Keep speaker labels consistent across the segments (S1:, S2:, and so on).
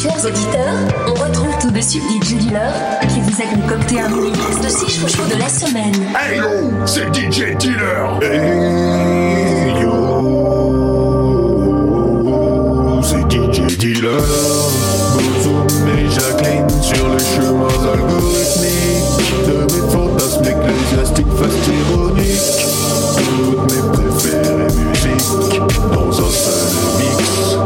S1: Chers auditeurs, on retrouve tout de suite DJ Dealer qui vous a concocté un mini mix de 6 chouchous de la semaine.
S2: Hey yo, c'est DJ Dealer.
S3: Hey yo, c'est DJ Dealer. Bozoum et Jacqueline sur les chemins algorithmiques de mes fantasmes ecclésiastiques fast ironiques. Toutes mes préférées musiques dans un seul.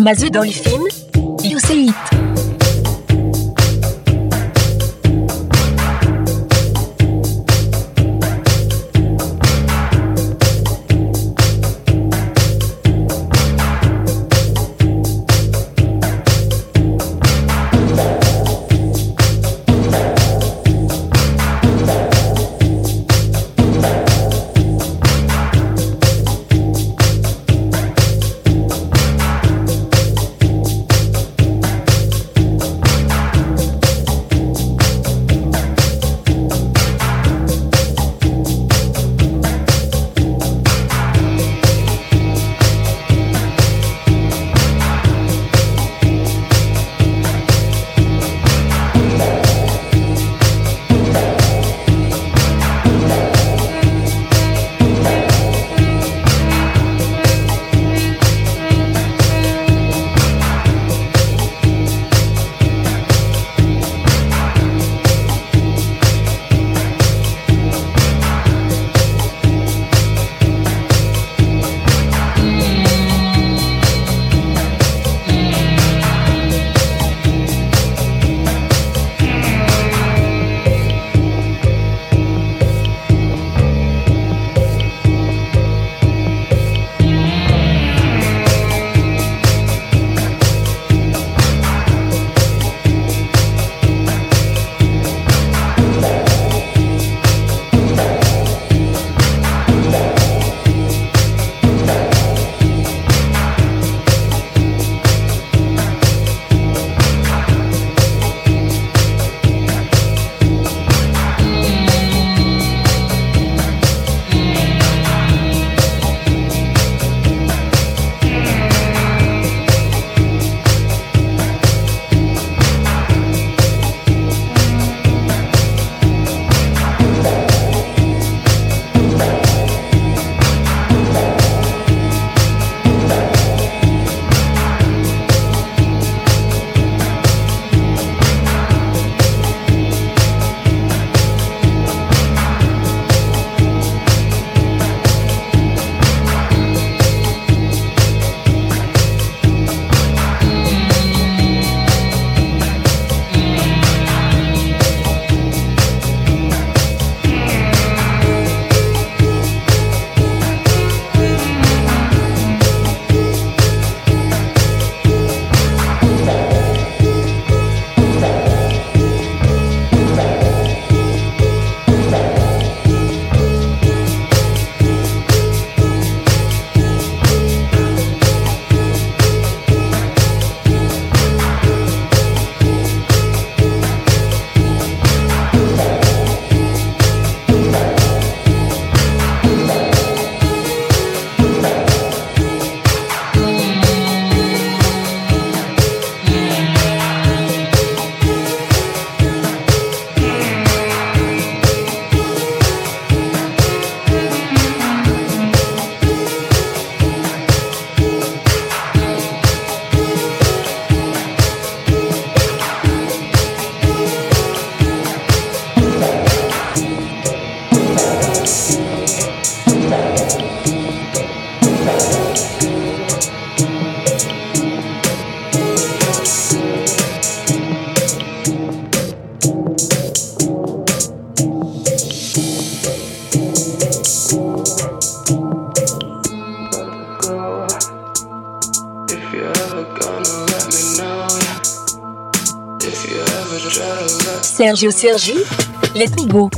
S1: Mazu dans le film, You Say It. Sergio Sergi, let me go.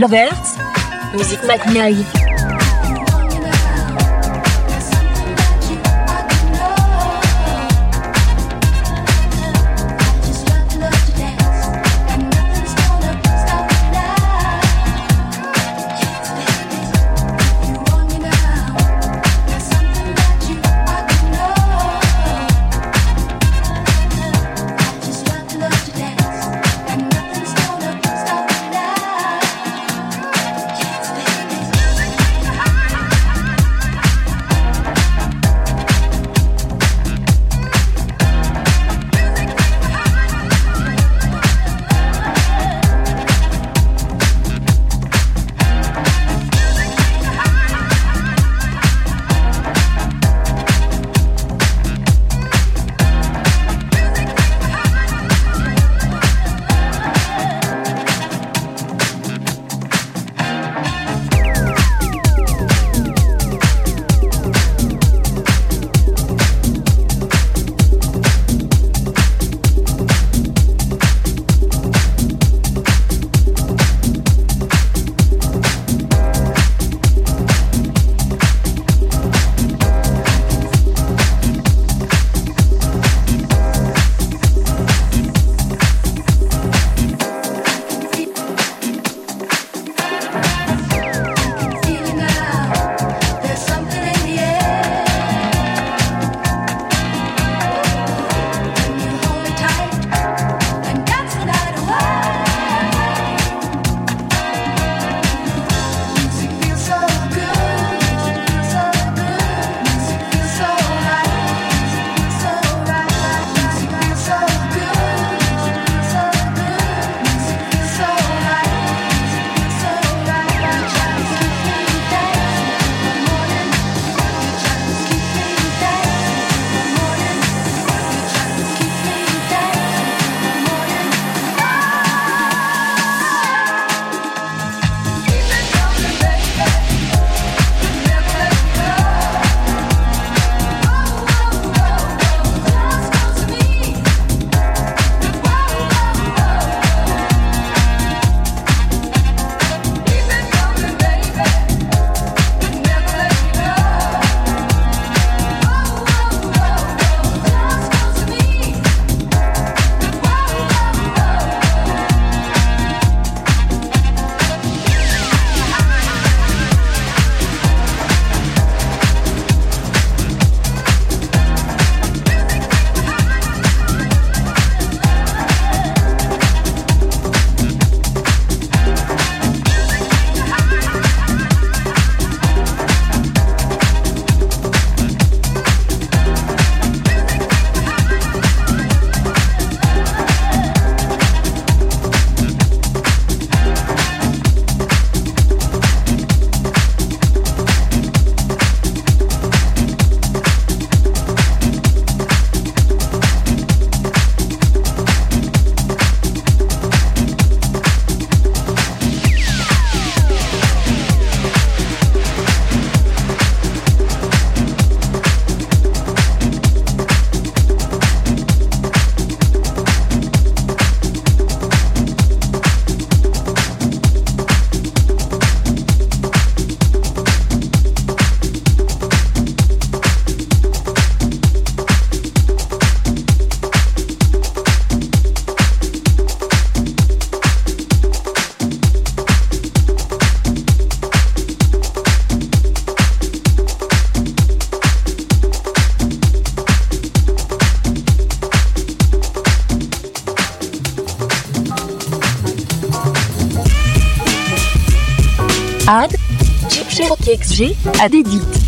S1: Lovers, musique McNally. Cherokee XG, à Edit.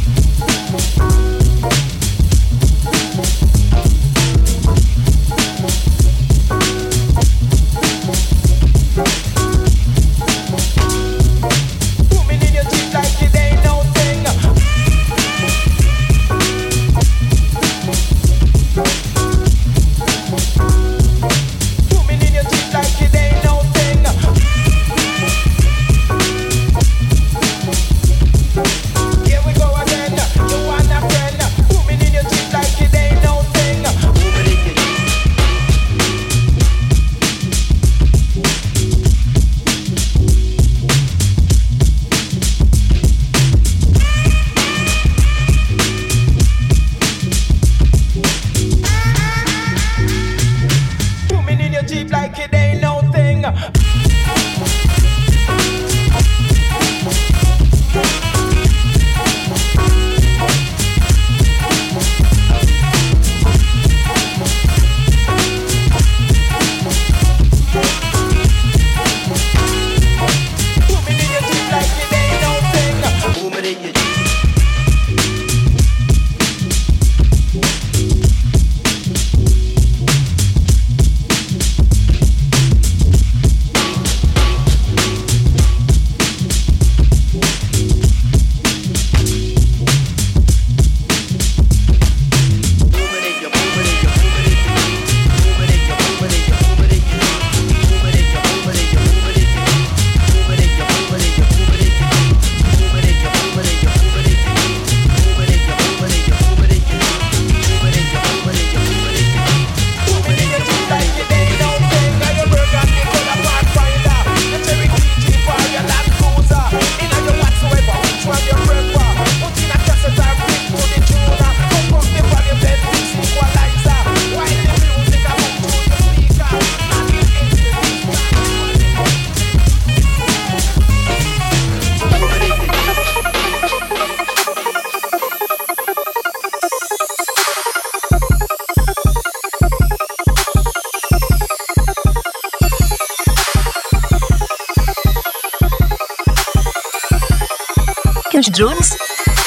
S1: Jones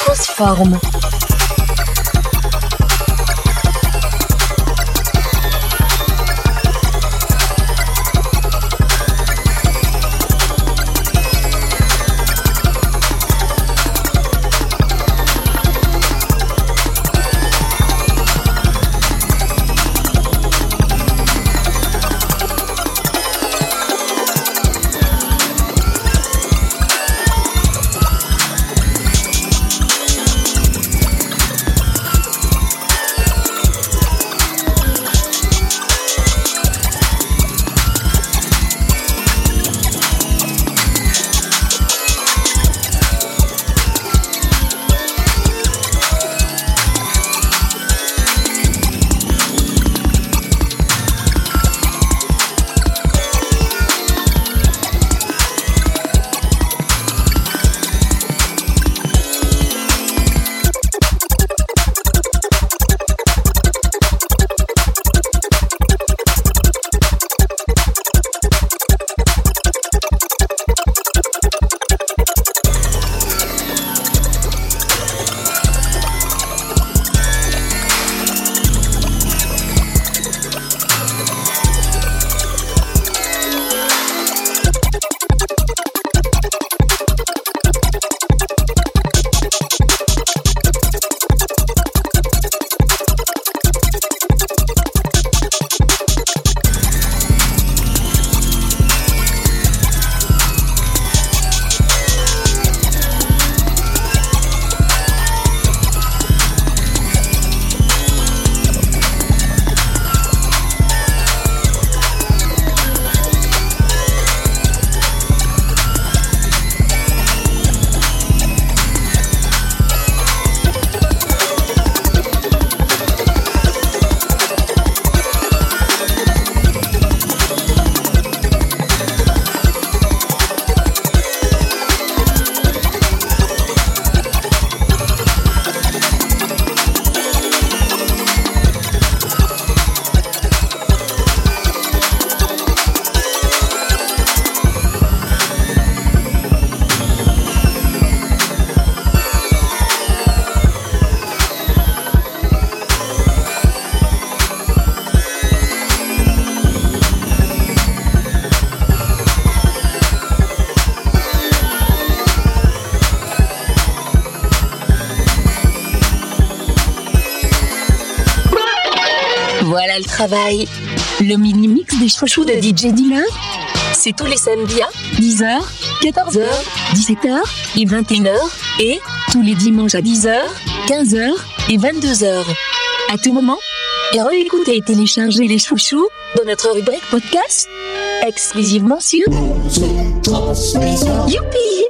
S1: Transforme. Le mini-mix des chouchous de DJ Dealer, c'est tous les samedis à 10h, 14h, 17h et 21h et tous les dimanches à 10h, 15h et 22h. À tout moment, et réécoutez et téléchargez les chouchous dans notre rubrique podcast exclusivement sur Youpi